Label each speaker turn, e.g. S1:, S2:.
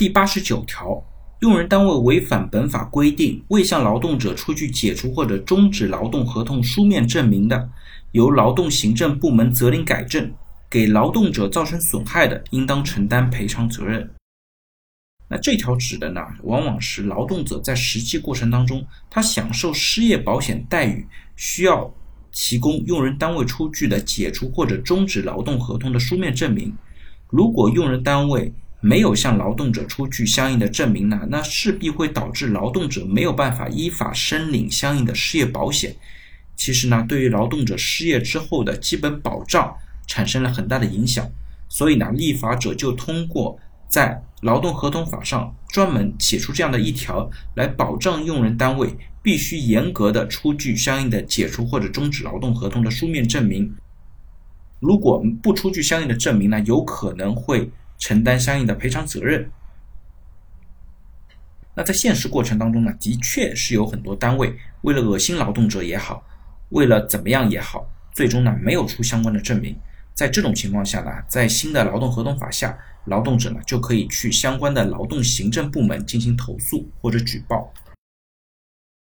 S1: 第八十九条，用人单位违反本法规定，未向劳动者出具解除或者终止劳动合同书面证明的，由劳动行政部门责令改正，给劳动者造成损害的，应当承担赔偿责任。那这条指的呢，往往是劳动者在实际过程当中，他享受失业保险待遇，需要提供用人单位出具的解除或者终止劳动合同的书面证明。如果用人单位没有向劳动者出具相应的证明呢，那势必会导致劳动者没有办法依法申领相应的失业保险。其实呢，对于劳动者失业之后的基本保障产生了很大的影响。所以呢，立法者就通过在劳动合同法上专门写出这样的一条，来保障用人单位必须严格的出具相应的解除或者终止劳动合同的书面证明。如果不出具相应的证明呢，有可能会承担相应的赔偿责任。那在现实过程当中呢，的确是有很多单位为了恶心劳动者也好，为了怎么样也好，最终呢没有出相关的证明。在这种情况下呢，在新的劳动合同法下，劳动者呢就可以去相关的劳动行政部门进行投诉或者举报。